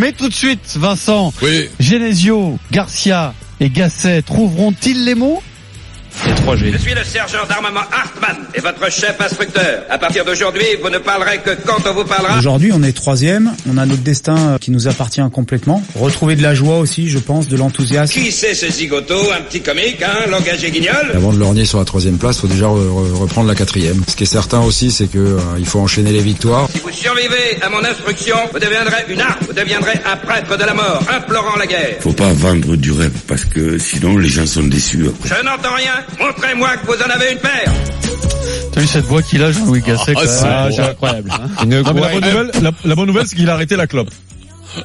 Mais tout de suite, Vincent, Oui. Genesio, Garcia et Gasset trouveront-ils les mots? Les 3G. Je suis le sergent d'armement Hartmann et votre chef instructeur. À partir d'aujourd'hui, vous ne parlerez que quand on vous parlera. Aujourd'hui, on est troisième, on a notre destin euh, qui nous appartient complètement. Retrouver de la joie aussi, je pense, de l'enthousiasme. Qui c'est ce zigoto? Un petit comique, hein L'engagé guignol? Avant de lorgner sur la troisième place, faut déjà re- re- reprendre la quatrième. Ce qui est certain aussi, c'est que euh, il faut enchaîner les victoires. Si vous survivez à mon instruction, vous deviendrez une arme. Vous deviendrez un prêtre de la mort, implorant la guerre. Faut pas vendre du rêve parce que sinon les gens sont déçus après. Je n'entends rien. Montrez-moi que vous en avez une paire. T'as vu cette voix qu'il a, Jean-Louis Gasset Ah, quand c'est même bon. c'est incroyable. hein. Une Non, mais la bonne nouvelle, la, la bonne nouvelle, c'est qu'il a arrêté la clope.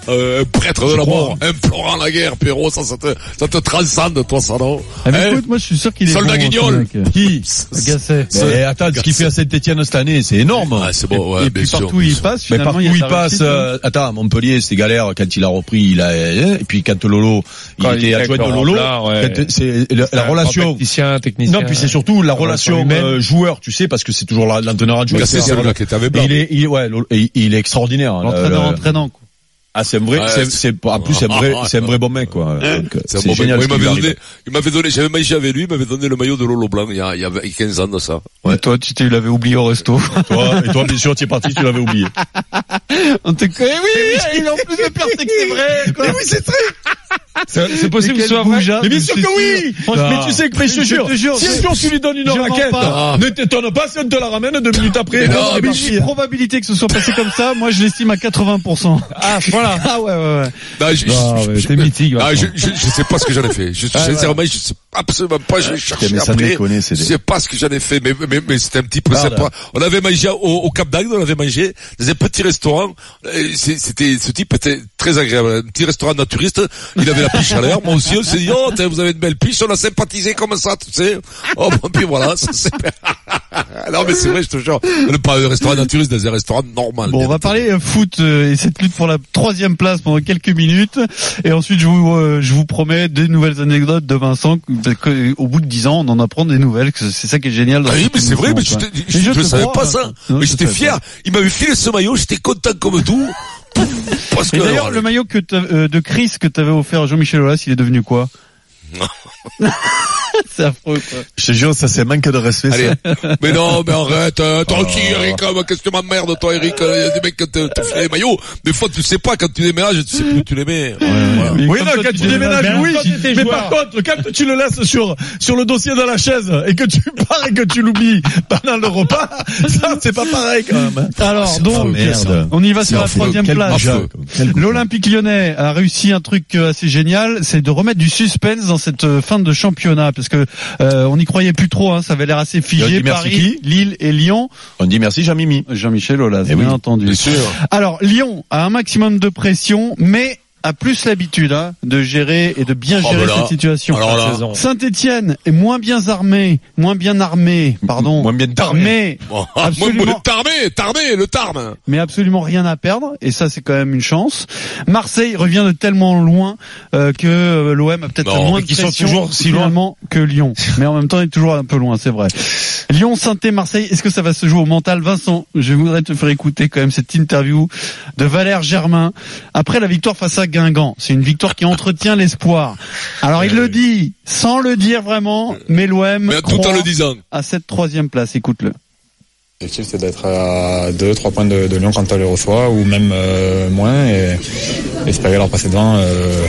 Euh, un prêtre de la mort, implorant la guerre, Pierrot, ça, ça te, ça te transcende, toi, ça, non? Ah, mais Hein? écoute, moi je suis sûr qu'il est Soldat bon, Guignol. Qui? Gasset. Mais attends, ce qu'il fait à Saint-Etienne cette année, c'est énorme. Ah, c'est bon, ouais, et bien puis sûr. partout où il passe, Mais partout il où il passe, hein. euh, attends, Montpellier, c'était galère quand il a repris, il a, et puis quand Lolo, il Quand était adjoint de Lolo, quand c'est la, relation. Tacticien, technicien. Non, puis c'est surtout la relation euh, joueur, tu sais, parce que c'est toujours l'entraîneur adjoint. Gasset, c'est qui était avec Blanc. Il est, il, ouais, il, il est extraordinaire. hein, L'entraîneur le- entraînant. quoi. Ah, c'est un vrai, Ouais, c'est, en plus, c'est un vrai, c'est un vrai bon mec, quoi. Donc, C'est bon génial. mec. il m'avait donné, il m'avait donné, j'avais mangé avec lui, il m'avait donné le maillot de Lolo Blanc il y a, il y avait 15 ans de ça. Et toi, tu t'es- l'avais oublié au resto. Toi, et toi, bien sûr, tu es parti, tu l'avais oublié. On te connaît, oui, et en plus le pire c'est que c'est vrai. quoi. oui, c'est très, C'est possible que ce soit vrai. Mais bien sûr que oui sûr. Mais tu sais que, mais je te Je jure, te jure, si un jour tu lui donnes une raquette, pas. ne t'étonne pas si on te la ramène deux minutes après. Mais non, Ah, mais mais La probabilité que ce soit passé comme ça, moi je l'estime à 80%. Ah, voilà. Ah ouais, ouais, ouais. Non, je, Ah, je- ouais, je- c'est mythique, Ah, je, je, je sais pas ce que j'en ai fait. Je, sincèrement, je sais absolument pas, je cherché après. je sais pas ce que j'en ai fait, mais, mais, mais c'était un petit peu sympa. On avait mangé au, Cap d'Agde, on avait mangé dans un petit restaurant. Euh, C'était, ce type était très agréable. Un petit restaurant naturiste. Il avait la piche à l'air. Moi aussi, on s'est dit, oh, tiens, vous avez une belle piche. On a sympathisé comme ça, tu sais. Oh, bon, puis voilà, ça c'est, non, mais c'est vrai, je te jure. On n'est pas un restaurant naturiste, dans un restaurant normal. Bon, on va parler euh, foot euh, et cette lutte pour la troisième place pendant quelques minutes. Et ensuite, je vous, euh, je vous promets des nouvelles anecdotes de Vincent. que- au bout de dix ans, on en apprend des nouvelles. que C'est ça qui est génial. dans Ah oui, mais c'est vrai, mais je, te- Mais je, te savais crois, pas ça. Mais j'étais fier. Il m'avait filé ce maillot, j'étais content comme tout. Parce que d'ailleurs, le maillot que euh, de Chris que t'avais offert à Jean-Michel Aulas, il est devenu quoi? C'est affreux, quoi. Je te jure, ça c'est manque de respect. Allez. ça. Mais non, mais arrête, euh, tranquille, Eric, euh, qu'est-ce que tu m'emmerdes, toi, Eric, il y a des mecs qui te, te filent les maillots. Des fois, tu sais pas, quand tu déménages, tu sais plus où tu les mets. Voilà. Oui, non, toi, quand tu déménages, oui. Mais joueur. par contre, quand tu le laisses sur, sur le dossier dans la chaise et que tu pars et que tu l'oublies pendant le repas, ça, c'est pas pareil, quand même. Alors, donc, merde. on y va sur la troisième place. L'Olympique lyonnais a réussi un truc assez génial, c'est de remettre du suspense dans cette euh, fin de championnat, parce que euh, on n'y croyait plus trop, hein, ça avait l'air assez figé. dit merci Paris, Lille et Lyon. On dit merci, Jean-Mimi. Jean-Michel Aulas, Eh bien oui, entendu. Bien sûr. Alors Lyon a un maximum de pression, mais a plus l'habitude hein, de gérer et de bien Oh, gérer bah là. cette situation. Saint-Étienne est moins bien armé, moins bien armé, pardon. Moins bien Bon, Absolument. tarmé, tarmé, le tarme. mais absolument rien à perdre et ça c'est quand même une chance. Marseille revient de tellement loin euh, que euh, l'OM a peut-être moins de qu'ils sont pression toujours si loin. finalement que Lyon. Mais en même temps, il est toujours un peu loin, c'est vrai. Lyon, saint Marseille, est-ce que ça va se jouer au mental Vincent, je voudrais te faire écouter quand même cette interview de Valère Germain après la victoire face à Guingamp. C'est une victoire qui entretient l'espoir. Alors il le dit sans le dire vraiment, mais l'OM Mais tout en croit le disant. à cette troisième place. Écoute-le. L'objectif, c'est d'être à 2-3 points de, de Lyon quand on les reçoit, ou même euh, moins, et espérer leur passer devant euh,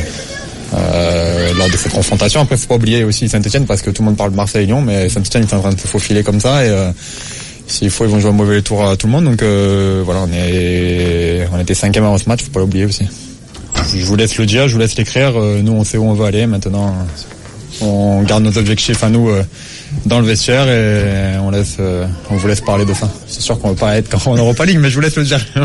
euh, lors de cette confrontation. Après, faut pas oublier aussi Saint-Etienne, parce que tout le monde parle de Marseille et Lyon, mais Saint-Etienne est en train de se faufiler comme ça, et euh, s'il faut, ils vont jouer un mauvais tour à tout le monde. Donc euh, voilà, on, est, on était cinquième avant ce match, faut pas l'oublier aussi. Je vous laisse le dire, je vous laisse l'écrire. euh, nous, on sait où on veut aller. Maintenant, on garde nos objectifs à nous euh, dans le vestiaire et on laisse, euh, on vous laisse parler de ça. C'est sûr qu'on veut pas être quand en Europa League, mais je vous laisse le dire.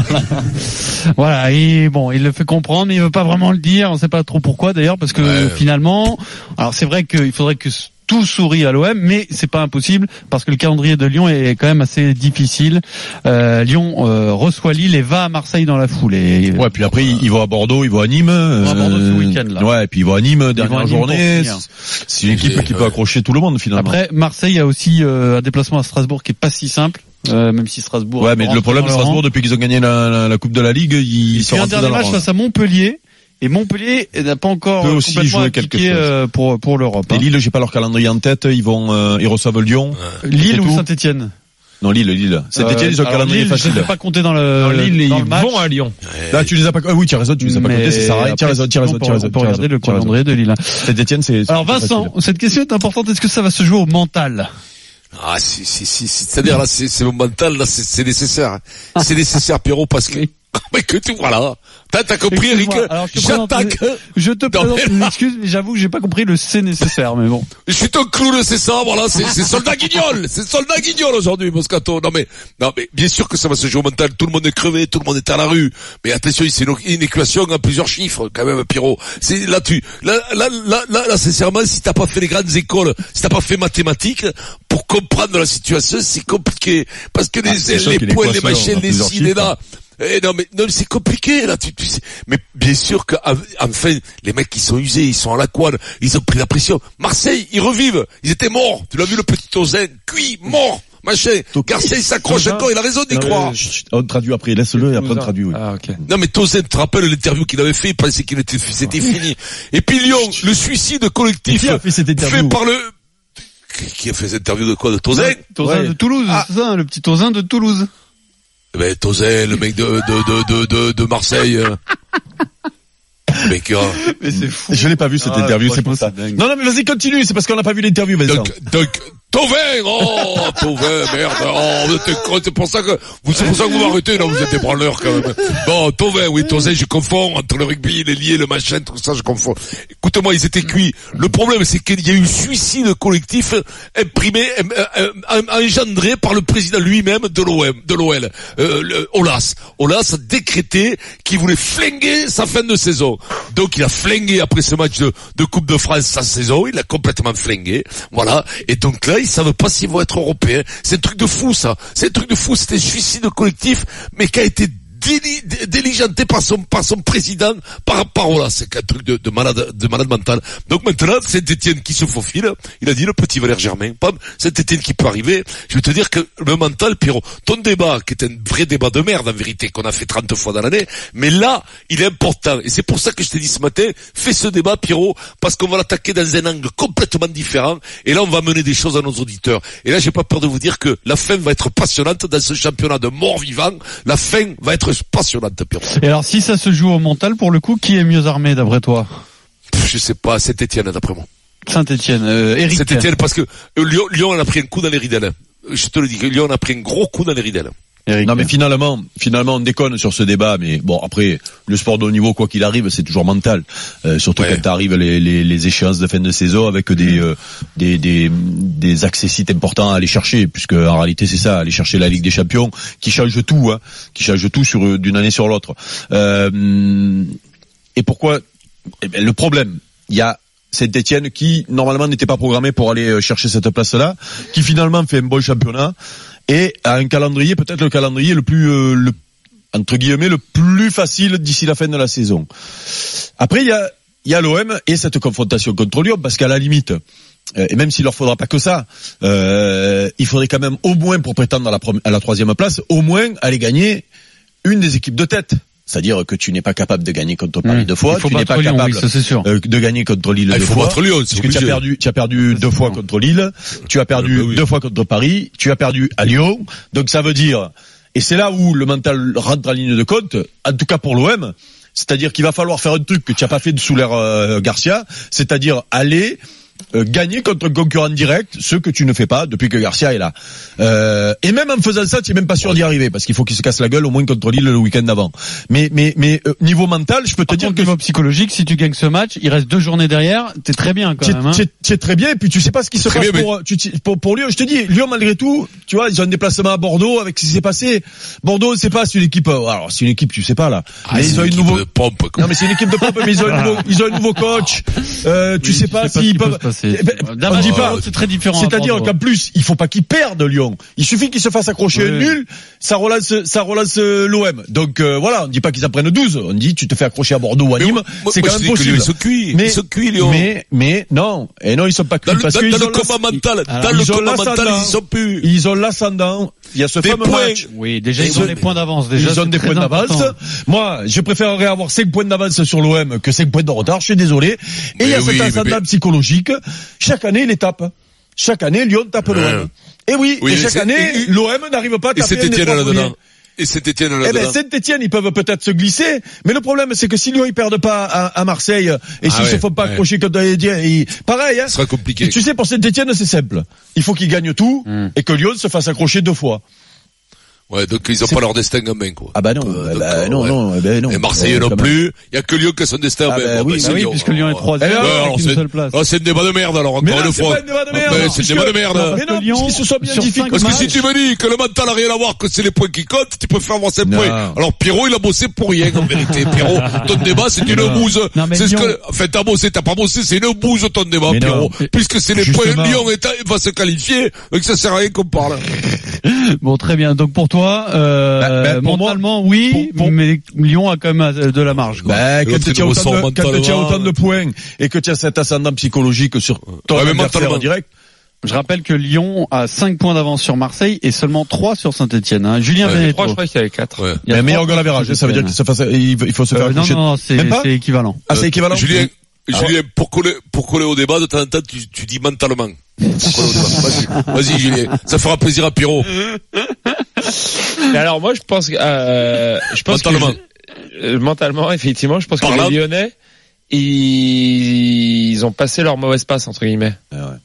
Voilà, et bon, il le fait comprendre, mais il veut pas vraiment le dire. On sait pas trop pourquoi d'ailleurs, parce que Ouais. finalement, alors c'est vrai qu'il faudrait que tout sourit à l'OM, mais c'est pas impossible parce que le calendrier de Lyon est quand même assez difficile. Euh, Lyon euh, reçoit Lille et va à Marseille dans la foulée. Ouais, puis après, ils vont à Bordeaux, ils vont à Nîmes. vont à Bordeaux ce euh, week-end, là. Ouais, et puis ils vont à Nîmes, à dernière Nîmes journée. C'est une équipe qui peut accrocher tout le monde, finalement. Après, Marseille a aussi euh, un déplacement à Strasbourg qui est pas si simple. euh, même si Strasbourg. Ouais, a mais le problème de Strasbourg, rang. depuis qu'ils ont gagné la, la, la Coupe de la Ligue, ils Il sont un dernier dans la match face à Montpellier. Et Montpellier n'a pas encore Peut euh, aussi complètement jouer quelque appliqué, chose. euh, pour pour l'Europe. Et hein. Lille, j'ai pas leur calendrier en tête, ils vont, euh, ils reçoivent Lyon. Lille ou. Saint-Etienne. Non, Lille, Lille. Saint-Etienne, ils ont un calendrier Je facile. ne pas compter dans le, Dans Lille, dans ils le match. vont à Lyon. Là, tu les as pas, ah oui, tu as raison, tu les as pas comptés, c'est ça, tu as raison, tu as raison, tu as raison. On peut tu as regarder raison, le calendrier de Lille. Saint-Etienne, c'est, Alors Vincent, cette question est importante. Est-ce que ça va se jouer au mental Ah si si si, si. c'est-à-dire là c'est c'est mon mental là c'est c'est nécessaire. C'est nécessaire Pierrot parce que mais que tu voilà. T'as t'as compris Eric alors, je te présente- J'attaque. Je te Non, présente mais une excuse, mais j'avoue que j'ai pas compris le c'est nécessaire, mais bon. Je suis un clown, c'est ça, voilà, c'est, c'est soldat guignol, c'est soldat guignol aujourd'hui, Moscato. Non mais, non mais, bien sûr que ça va se jouer au mental, tout le monde est crevé, tout le monde est à la rue. Mais attention, c'est une, une équation à plusieurs chiffres, quand même, Pierrot. C'est, là, tu, là, là, là, là, là, sincèrement, si t'as pas fait les grandes écoles, si t'as pas fait mathématiques, pour comprendre la situation, c'est compliqué. Parce que Ah, les, sûr les que points, les a les ci, les chiffres. là. Eh non mais non mais c'est compliqué là tu, tu sais. mais bien sûr que enfin les mecs qui sont usés ils sont à la couane ils ont pris la pression. Marseille ils revivent. Ils étaient morts. Tu l'as vu le petit Ozin cuit mort machin. Garcia il s'accroche encore il a raison d'y croire. chut, On traduit après, laisse-le et après on traduit, oui. Ah, ok. non mais Tozin tu te rappelles l'interview qu'il avait fait? Il pensait qu'il était c'était fini. Et puis Lyon le suicide collectif Qui a fait cette fait interview? par le qui a fait cette interview de quoi? De Tozin? Tozin Ouais. de Toulouse, Ah. c'est ça, hein, le petit Tozin de Toulouse. Eh Ben Tozin, le mec de de de de de, de Marseille. Le mec, hein. Mais c'est fou. Je l'ai pas vu cette Ah, interview, c'est pour ça. dingue. Non, non, mais vas-y, continue, c'est parce qu'on n'a pas vu l'interview. Donc, donc, Tovin, oh, Tovin, merde, oh, c'est pour ça que, vous, c'est pour ça que vous m'arrêtez, là, vous êtes des branleurs, quand même. Bon, Tovin, oui, Tovin, je confonds, entre le rugby, les liés, le machin, tout ça, je confonds. Écoute-moi, ils étaient cuits. Le problème, c'est qu'il y a eu suicide collectif, imprimé, engendré par le président lui-même de l'OM, de l'OL, euh, Olas. Olas a décrété qu'il voulait flinguer sa fin de saison. Donc, il a flingué après ce match de, de Coupe de France sa saison, il a complètement flingué. Voilà. Et donc là, ils savent pas s'ils vont être européens. C'est un truc de fou, ça. C'est un truc de fou. C'était un suicide collectif, mais qui a été dé- diligenté par son par son président par Olas. C'est un truc de, de malade de malade mental. Donc maintenant, c'est Étienne qui se faufile. Il a dit le petit Valère Germain. Pam, c'est Étienne qui peut arriver. Je vais te dire que le mental, Pierrot, ton débat, qui est un vrai débat de merde en vérité, qu'on a fait 30 fois dans l'année, mais là, il est important. Et c'est pour ça que je t'ai dit ce matin, fais ce débat, Pierrot, parce qu'on va l'attaquer dans un angle complètement différent. Et là, on va mener des choses à nos auditeurs. Et là, j'ai pas peur de vous dire que la fin va être passionnante dans ce championnat de mort vivant. La fin va être passionnante, Pierrot. Et alors, si ça se joue au mental, pour le coup, qui est mieux armé d'après toi Je sais pas, c'est Étienne d'après moi. Saint-Etienne, euh, Eric. C'est Étienne parce que euh, Lyon, a pris un coup dans les ridelles. Je te le dis, Lyon a pris un gros coup dans les ridelles. Eric. Non mais finalement, finalement on déconne sur ce débat, mais bon après le sport de haut niveau quoi qu'il arrive c'est toujours mental, Euh, surtout Ouais. quand arrivent les, les, les échéances de fin de saison avec des euh, des, des des accessites importants à aller chercher, puisque en réalité c'est ça, aller chercher la Ligue des Champions qui change tout, hein, qui change tout sur euh, d'une année sur l'autre. Euh, et pourquoi eh ben, Le problème, il y a Saint-Etienne qui normalement n'était pas programmé pour aller euh, chercher cette place-là, qui finalement fait un bon championnat et a un calendrier peut-être le calendrier le plus euh, le, entre guillemets le plus facile d'ici la fin de la saison. Après il y a y a l'OM et cette confrontation contre Lyon parce qu'à la limite euh, et même s'il leur faudra pas que ça, euh, il faudrait quand même au moins pour prétendre à à la troisième place, au moins aller gagner une des équipes de tête. C'est-à-dire que tu n'es pas capable de gagner contre Paris Mmh. deux fois, Il faut tu n'es pas Lyon, capable oui, ça, c'est sûr. euh, de gagner contre Lille Ah, il deux faut fois. battre Lyon, parce que tu as perdu, tu as perdu deux fois contre Lille, tu as perdu Ah, bah oui. deux fois contre Paris, tu as perdu à Lyon. Donc ça veut dire, et c'est là où le mental rentre en ligne de compte, en tout cas pour l'OM, c'est-à-dire qu'il va falloir faire un truc que tu n'as pas fait sous l'ère euh, Garcia, c'est-à-dire aller euh, gagner contre un concurrent direct, ce que tu ne fais pas depuis que Garcia est là. Euh, et même en faisant ça, tu es même pas sûr d'y arriver, parce qu'il faut qu'il se casse la gueule au moins contre Lille le week-end d'avant. Mais mais mais euh, niveau mental, je peux te Par dire contre, que niveau psychologique, si tu gagnes ce match, il reste deux journées derrière, t'es très bien quand tu même. Hein. es, tu es très bien, et puis tu sais pas ce qui se passe bien, pour, tu, tu- pour, pour Lyon. Je te dis, Lyon malgré tout, tu vois, ils ont un déplacement à Bordeaux avec ce qui s'est passé. Bordeaux, c'est pas, c'est une équipe, euh, alors c'est une équipe, tu sais pas là. Ah, mais c'est ils ont une une équipe nouveau, de pompe, quoi. non mais c'est une équipe de pompe, mais ils ont un nouveau, ils ont un nouveau coach. euh, tu Oui, sais pas s'ils peuvent. Se passer. Eh ben, on dit pas. c'est très différent. à C'est-à-dire qu'en plus, il faut pas qu'ils perdent Lyon. Il suffit qu'ils se fassent accrocher Oui. un nul, ça relance, ça relance euh, l'OM. Donc euh, voilà, on dit pas qu'ils en prennent 12. On dit tu te fais accrocher à Bordeaux ou à Nîmes, c'est quand même possible. Ils sont cuits. Mais- Ils sont cuits, Lyon. Mais mais non, et non ils sont pas cuits parce qu'ils dans ont le combat mental, Alors, dans le ils ont combat mental, l'ascendant. ils sont plus. ils ont l'ascendant. Il y a ce Des fameux points. match. Oui, déjà, ils ont des points d'avance. Déjà, Ils ont c'est des points d'avance. Moi, je préférerais avoir 5 points d'avance sur l'OM que 5 points de retard. Je suis désolé. Et il y a cet ascendant mais- psychologique. Chaque année, il étape. Chaque année, Lyon tape l'OM. Et oui, Oui, et chaque c'est- année, et- l'OM n'arrive pas à Et taper c'est Etienne trois là-dedans. Et c'est Etienne Eh ben. Saint-Etienne, ils peuvent peut-être se glisser, mais le problème, c'est que si Lyon, ils perdent pas à, à Marseille, et Ah s'ils ouais, se font pas ouais. accrocher dit, ils- pareil, hein. Ce sera compliqué. Et tu sais, pour Saint-Etienne, c'est simple. Il faut qu'ils gagnent tout, Hmm. et que Lyon se fasse accrocher deux fois. Ouais, donc ils ont pas leur destin en main, quoi. Ah bah non, Euh, bah, bah, d'accord, non, ouais. non, ben non. Et Marseille Euh, non plus. Il y a que Lyon qui a son destin en Ah main. bah Bon, oui, bah oui, Lyon. puisque Lyon est troisième, alors une c'est seule place. ah, c'est un débat de merde alors Mais encore une c'est fois. pas un débat de merde. Ah, ben, Parce c'est un que- débat de merde. Mais Parce non, que qu'ils se sont bien Parce que si tu me dis que le mental a rien à voir, que c'est les points qui comptent, tu préfères avoir 5 Non. points. Alors Pierrot, il a bossé pour rien, en vérité. Pierrot, ton débat, c'est une bouse. Non, mais C'est ce que, enfin, t'as bossé, t'as pas bossé, c'est une bouse, ton débat. Pierrot. Puisque c'est les points, Lyon va se qualifier, donc ça sert à rien qu'on parle. Bon, très bien. Donc pour toi, euh, Bah, bah, pour moi- mentalement, oui, pour- pour- mais Lyon a quand même euh, de la marge. Quoi. Bah, quand tu as autant, de, mentalement. points et que tu as cet ascendant psychologique sur ton Ouais, mais adversaire mentalement. en direct, Je rappelle que Lyon a 5 points d'avance sur Marseille et seulement 3 sur Saint-Etienne. Hein. Julien Ouais, Veneto. Trois, je crois qu'il y avait quatre. Ouais. Il y a un meilleur goal à ça veut dire qu'il se fasse, il il faut se faire Euh, non, non, c'est équivalent. Ah, c'est équivalent? Julien, Ah Julien, pour coller, pour coller au débat, de temps en temps, tu, tu dis mentalement. Vas-y, vas-y, Julien. Ça fera plaisir à Pierrot. Mais alors moi, je pense que, euh, je pense Mentalement. que, euh, mentalement, effectivement, je pense Par que là. les Lyonnais, ils, ils ont passé leur mauvaise passe entre guillemets. Ah ouais.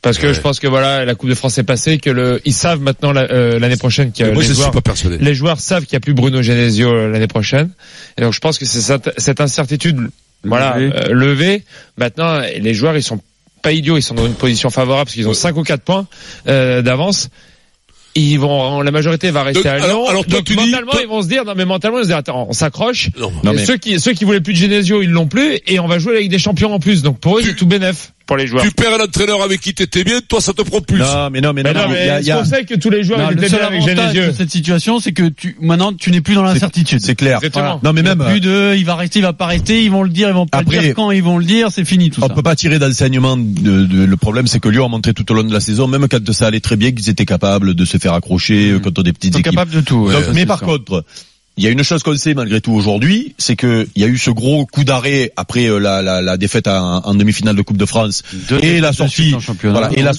Parce que Ouais. je pense que voilà, la Coupe de France est passée, que le, ils savent maintenant la- euh, l'année prochaine que Moi, les je ne suis joueurs, pas persuadé. les joueurs savent qu'il n'y a plus Bruno Genesio l'année prochaine. Et donc je pense que c'est cette, cette incertitude, voilà, Levée. euh, levée. Maintenant, les joueurs, ils sont pas idiots, ils sont dans une position favorable parce qu'ils ont 5 ou 4 points euh, d'avance. Ils vont, la majorité va rester Donc, à Lyon. alors- alors toi, donc tu dis- mentalement, toi- ils vont se dire, non mais mentalement, ils vont se dire, attends, on s'accroche. Non. Mais- ceux qui, ceux qui voulaient plus de Genesio, ils l'ont plus, et on va jouer avec des champions en plus. Donc pour eux, Tu- c'est tout bénef pour les joueurs. Tu perds un entraîneur avec qui t'étais bien, toi, ça te propulse. Non, mais non, mais Mais non, non, mais il y a- mais il y c'est a- pour ça que tous les joueurs Non, ils le étaient seul bien avec avantage Genesio. de cette situation, c'est que tu maintenant tu n'es plus dans l'incertitude. c'est clair. Non, mais Il y a même, plus de, il va rester, il va pas rester, ils vont le dire, ils vont pas Après- le dire quand ils vont le dire, c'est fini tout on ça. peut pas tirer d'enseignement de, de- le problème c'est que Lyon a montré tout au long de la saison, même quand ça allait très bien, qu'ils étaient capables de se faire accrocher euh, contre des petites équipes. capables de tout. ouais, Donc, ça, mais par sûr. contre, il y a une chose qu'on sait malgré tout aujourd'hui, c'est que il y a eu ce gros coup d'arrêt après euh, la, la, la défaite en, en demi-finale de Coupe de France et la sortie, et la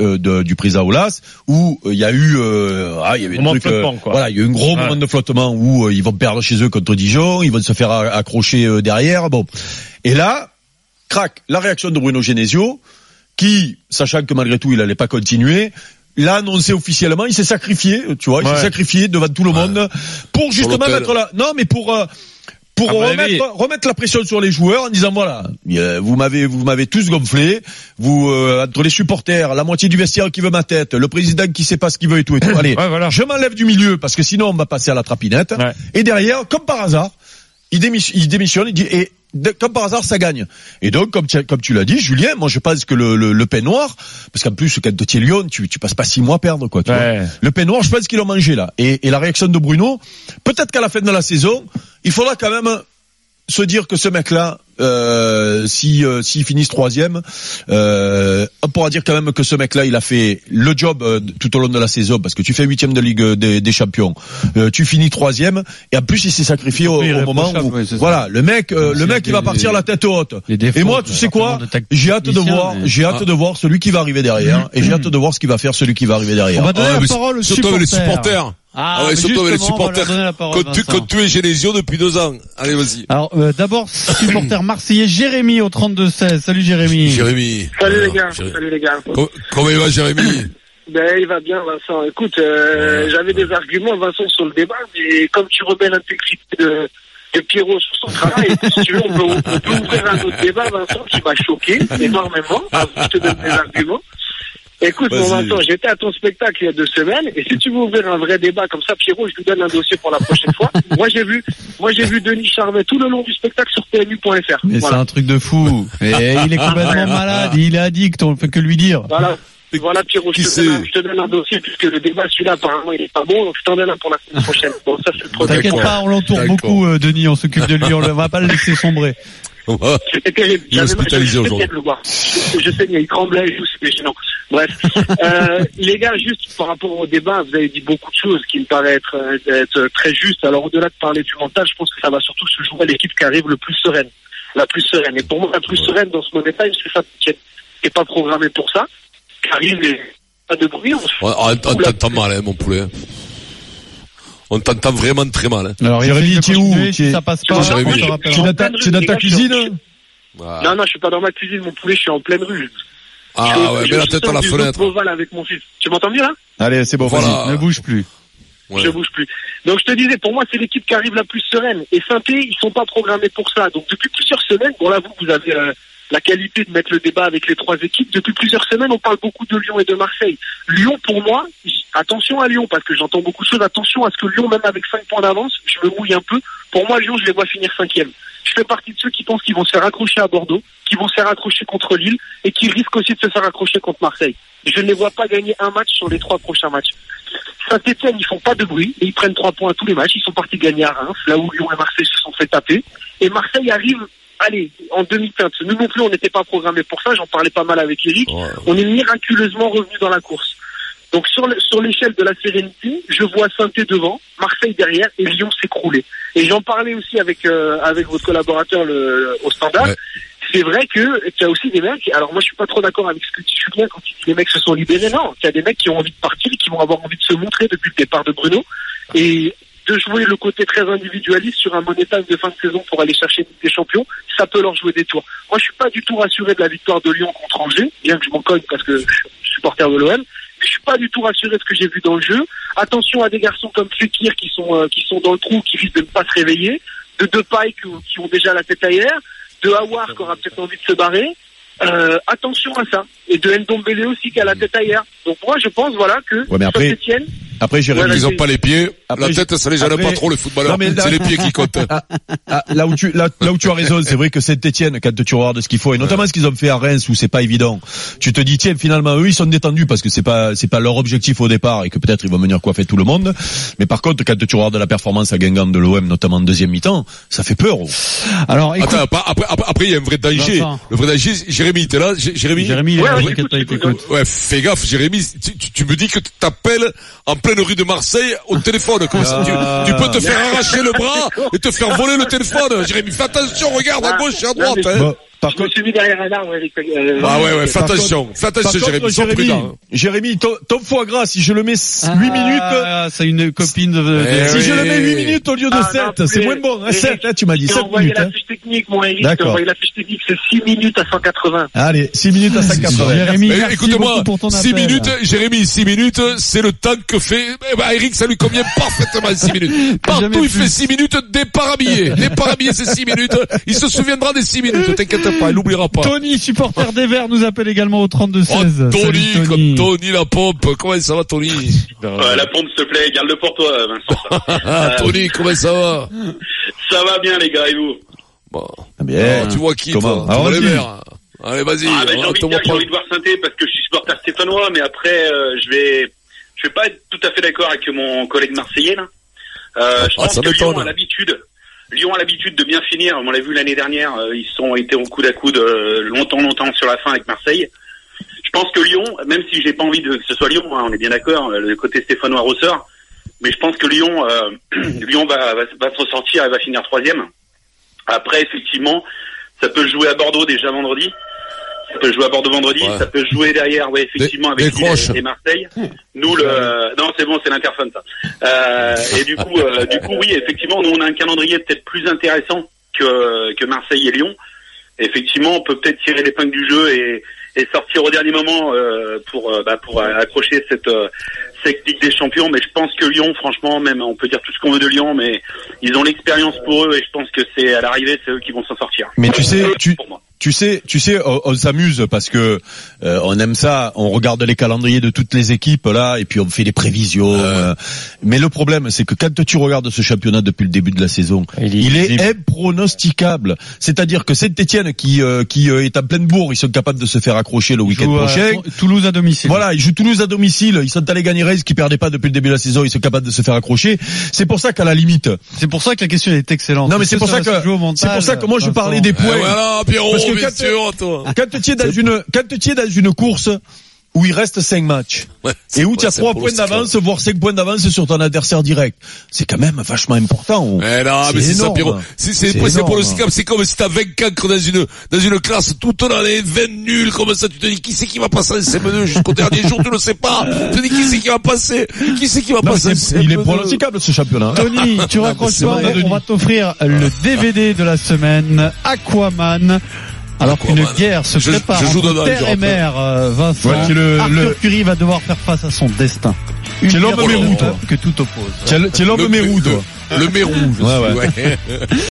euh, du Prisa Aulas où euh, il y a eu, euh, ah, il y avait Moment un de truc, euh, flottement, quoi. voilà, il y a eu un gros Ouais. moment de flottement où euh, ils vont perdre chez eux contre Dijon, ils vont se faire accrocher euh, derrière, bon. Et là, crac, la réaction de Bruno Genesio, qui, sachant que malgré tout il allait pas continuer, l'a annoncé officiellement, il s'est sacrifié, tu vois, il Ouais. s'est sacrifié devant tout le monde pour justement mettre la, non mais pour euh, pour avis- remettre, remettre la pression sur les joueurs en disant voilà, euh, vous m'avez vous m'avez tous gonflé, vous euh, entre les supporters, la moitié du vestiaire qui veut ma tête, le président qui sait pas ce qu'il veut et tout et tout. Allez, Ouais, voilà. je m'enlève du milieu parce que sinon on va passer à la trapinette. Ouais. Et derrière, comme par hasard, il démissionne, il démissionne, il dit et de- comme par hasard, ça gagne. Et donc, comme tu, comme tu l'as dit, Julien, moi je pense que le, le, le pain noir, parce qu'en plus, quand tu es Lyon, tu, tu passes pas six mois à perdre, quoi. Tu Ouais. vois. Le pain noir, je pense qu'ils l'ont mangé là. Et, et la réaction de Bruno, peut-être qu'à la fin de la saison, il faudra quand même se dire que ce mec-là, euh, si euh, s'ils finissent troisième, euh, on pourra dire quand même que ce mec-là, il a fait le job euh, tout au long de la saison parce que tu fais huitième de Ligue des, des Champions, euh, tu finis troisième et en plus il s'est sacrifié au, au moment où oui, voilà le mec, euh, le mec il va partir la tête haute. défauts, Et moi, tu sais quoi J'ai hâte de voir, mais- j'ai hâte Ah. de voir celui qui va arriver derrière et j'ai hâte de voir ce qu'il va faire celui qui va arriver derrière. On va donner Ah, la parole aux surtout avec les supporters. Supporters. Ah, ouais, surtout avec les supporters. Quand tu, quand tu es Genesio depuis deux ans. Allez, vas-y. Alors euh, d'abord supporter marseillais Jérémy au 32-16. Salut Jérémy. Jérémy. Salut les gars, Jérémy. salut les gars. Com- Comment il va, Jérémy? Ben, il va bien, Vincent. Écoute, euh, j'avais des arguments, Vincent, sur le débat, mais comme tu remets l'intégrité de, de Pierrot sur son travail, si tu veux, on peut, on peut ouvrir un autre débat, Vincent, qui m'a choqué énormément. Ah, je te donne des arguments. Écoute, mon. Vincent, j'étais à ton spectacle il y a deux semaines, et si tu veux ouvrir un vrai débat comme ça, Pierrot, je lui donne un dossier pour la prochaine fois. Moi, j'ai vu, moi, j'ai vu Denis Charvet tout le long du spectacle sur PMU.fr. Mais c'est un truc de fou. Et il est complètement malade, il est addict, on ne fait que lui dire. Voilà. Voilà, Pierrot, je te, donne je te donne un dossier, puisque le débat, celui-là, apparemment, il est pas bon, donc je t'en donne un pour la semaine prochaine. Bon, ça, c'est le premier T'inquiète pas, on l'entoure beaucoup, euh, Denis, on s'occupe de lui, on ne va pas le laisser sombrer. C'était terrible. Il est hospitalisé aujourd'hui. Je, je saignais, il tremblait et tout, c'était gênant. Bref. Euh, les gars, juste par rapport au débat, vous avez dit beaucoup de choses qui me paraissent être, euh, être très justes. Alors, au-delà de parler du mental, je pense que ça va surtout se jouer à l'équipe qui arrive le plus sereine. La plus sereine. Et pour moi, la plus sereine dans ce moment time, c'est ça qui n'est pas programmé pour ça. Arrive pas de bruit. On On, t'entend mal, hein, mon poulet. On t'entend vraiment très mal. Hein. Alors, Jérémy, tu es où si ça passe pas, on Jérémy, te tu- es dans ta, tu es dans ta cuisine. Non, non, je suis pas dans ma cuisine, mon poulet, je suis en pleine rue. Je suis- Ah ouais, je mets la suis tête à la fenêtre. Avec mon fils. Tu m'entends mieux là? Allez, c'est bon, Voilà. Ne bouge plus. Ouais. je bouge plus. Donc je te disais, pour moi, c'est l'équipe qui arrive la plus sereine. Et Saint-Étienne, ils sont pas programmés pour ça. Donc depuis plusieurs semaines, bon là vous, vous avez euh, la qualité de mettre le débat avec les trois équipes. Depuis plusieurs semaines, on parle beaucoup de Lyon et de Marseille. Lyon, pour moi, attention à Lyon parce que j'entends beaucoup de choses. Attention à ce que Lyon, même avec 5 points d'avance, je me mouille un peu. Pour moi, Lyon, je les vois finir cinquième. Je fais partie de ceux qui pensent qu'ils vont se faire accrocher à Bordeaux, qui vont se faire accrocher contre Lille et qui risquent aussi de se faire accrocher contre Marseille. Je ne les vois pas gagner un match sur les trois prochains matchs. Saint-Etienne, ils font pas de bruit et ils prennent trois points à tous les matchs. Ils sont partis gagner à Reims, là où Lyon et Marseille se sont fait taper. Et Marseille arrive, allez, en demi-teinte. Nous non plus, on n'était pas programmés pour ça. J'en parlais pas mal avec Eric. Ouais. On est miraculeusement revenu dans la course. Donc sur le- sur l'échelle de la sérénité, je vois saint devant, Marseille derrière et Lyon s'écrouler. Et j'en parlais aussi avec euh, avec votre collaborateur le, au standard. Ouais. C'est vrai que tu as aussi des mecs. Alors moi je suis pas trop d'accord avec ce que dit Julien quand il dit les mecs se sont libérés. Non, il y a des mecs qui ont envie de partir, et qui vont avoir envie de se montrer depuis le départ de Bruno et de jouer le côté très individualiste sur un money time de fin de saison pour aller chercher des champions, ça peut leur jouer des tours. Moi, je suis pas du tout rassuré de la victoire de Lyon contre Angers, bien que je m'en cogne parce que je suis supporter de l'OM. Mais je suis pas du tout rassuré de ce que j'ai vu dans le jeu. Attention à des garçons comme Fekir qui sont euh, qui sont dans le trou, qui risquent de ne pas se réveiller, de Depay qui, qui ont déjà la tête ailleurs, de Hawar qui aura peut-être envie de se barrer. Euh, attention à ça. Et de Ndombele aussi qui a la tête ailleurs. Donc moi, je pense voilà que Ouais, mais après- Saint-Etienne, Après, Jérémy, Voilà, Ils ont pas les pieds. Après, la tête, ça les gêne après- pas trop, mais là- C'est les pieds qui comptent. Ah, là où tu là, là où tu as raison, c'est vrai que Saint-Etienne, quand tu regardes ce qu'il faut, et notamment ce qu'ils ont fait à Reims où c'est pas évident, tu te dis tiens finalement eux ils sont détendus parce que c'est pas c'est pas leur objectif au départ et que peut-être ils vont venir coiffer tout le monde. Mais par contre quand tu regardes la performance à Guingamp de l'OM, notamment en deuxième mi-temps, ça fait peur. oh. Alors, écoute, Attends, pas- après, après, après, il y a un vrai danger. Vincent. Le vrai danger, Jérémy, t'es là, Jé- Jérémy? Jérémy, il est Ouais, là, ouais. Ouais, fais gaffe, Jérémy. Tu, tu- tu me dis que tu t'appelles en pleine rue de Marseille au téléphone. Comme ça, tu, tu peux te faire arracher le bras et te faire voler le téléphone. Jérémy, fais attention, regarde à gauche et à droite. hein. Par je me contre suis mis derrière un arbre, Eric. Euh, Ah ouais, ouais, fais attention. Fais attention, Jérémy. Jérémy, prudent. hein. Jérémy, ton, ton foie gras, si je le mets 8 minutes, Ah, c'est une copine de, de- Eh si oui. je le mets 8 minutes au lieu de Ah, 7, non, c'est moins bon. Hein, Eric, 7, hein, tu m'as dit J'ai 7 envoyé minutes. la Hein. fiche technique, mon Eric. D'accord. La fiche technique, c'est 6 minutes à 180. Allez, 6 minutes à 180. Jérémy, Eh, Écoute-moi, beaucoup pour ton 6 appel. minutes, Jérémy, 6 minutes, c'est le temps que fait, eh ben, Eric, ça lui convient parfaitement 6 minutes. Partout, il fait 6 minutes départ habillé. Départ habillé, c'est 6 minutes. Il se souviendra des 6 minutes, t'inquiète pas, il l'oubliera pas. Tony, supporter des Verts, nous appelle également au 32-16. Oh, Tony, Salut, comme Tony la pompe. Comment ça va, Tony? La pompe, s'il te plaît, garde-le pour toi, Vincent. Ah, Tony, comment ça va? Ça va bien, les gars, et vous Bon. Ah, bien. Oh, tu vois qui, Comment toi? Tu vois les verts. Allez, vas-y. ah, bah, J'ai envie, de voit dire, j'ai pas. envie de voir Sainté parce que je suis supporter stéphanois, mais après, euh, je vais, je vais pas être tout à fait d'accord avec mon collègue marseillais, là. Euh, je Ah, pense ça que. Lyon a l'habitude, Lyon a l'habitude de bien finir. On l'a vu l'année dernière, euh, ils sont été au coude à coude euh, longtemps, longtemps sur la fin avec Marseille. Je pense que Lyon, même si j'ai pas envie de, que ce soit Lyon, hein, on est bien d'accord, euh, le côté stéphanois ressort, mais je pense que Lyon, euh, Lyon va, va, va se ressortir et va finir troisième. Après, effectivement, ça peut jouer à Bordeaux déjà vendredi. Ça peut jouer à Bordeaux vendredi. Ouais. Ça peut jouer derrière, ouais, effectivement, Des- avec. Lille et Marseille. Nous, le, non, c'est bon, c'est l'interphone, ça. Euh, et du coup, euh, du coup, oui, effectivement, nous, on a un calendrier peut-être plus intéressant que, que Marseille et Lyon. Effectivement, on peut peut-être tirer l'épingle du jeu et, et sortir au dernier moment euh, pour, euh, bah, pour accrocher cette, euh, cette Ligue des Champions. Mais je pense que Lyon, franchement, même, on peut dire tout ce qu'on veut de Lyon, mais ils ont l'expérience pour eux et je pense que c'est à l'arrivée, c'est eux qui vont s'en sortir. Mais tu sais, tu, Pour moi. Tu sais, tu sais, on, on s'amuse parce que euh, on aime ça. On regarde les calendriers de toutes les équipes là, et puis on fait des prévisions. euh. mais le problème, c'est que quand tu regardes ce championnat depuis le début de la saison, Il est il est illisible. impronosticable. C'est-à-dire que Saint-Etienne qui euh, qui euh, est en pleine bourre, ils sont capables de se faire accrocher le week-end prochain. Toulouse à domicile. Voilà, ils jouent Toulouse à domicile. Ils sont allés gagner Reims qui perdait pas depuis le début de la saison. Ils sont capables de se faire accrocher. C'est pour ça qu'à la limite. C'est pour ça que la question est excellente. Non, mais c'est pour ça que c'est pour ça que moi je parlais des Eh points. voilà, Pierrot, Parce que quand- sûr, toi. Quand tu es dans une quand tu es dans une course où il reste 5 matchs Ouais, et où tu as ouais, c'est trois pour points le d'avance, voire 5 points d'avance sur ton adversaire direct, c'est quand même vachement important. Eh non, mais c'est ça, énorme. Pierrot. C'est, pour le. SICAP, c'est comme si t'as 20 cancres dans une, dans une classe toute l'année, 20 nuls, comme ça, tu te dis, qui c'est qui va passer en CM2 jusqu'au dernier jour, tu le sais pas. Tu te dis, qui c'est qui va passer? Qui c'est qui va Non, mais passer en c'est- il est CM2? pronosticable ce championnat. hein. Tony, tu raccroches pas, on- va t'offrir le DVD de la semaine Aquaman. Alors qu'une guerre se Je- prépare je joue entre dedans, terre et mer, euh, Vincent. Ouais, le- Arthur le- Curry va devoir faire face à son destin. Une guerre mérou, toi. que tout oppose. Tu es l'homme Le- mérou, le- toi. Le mérou, je Ouais, suis, ouais.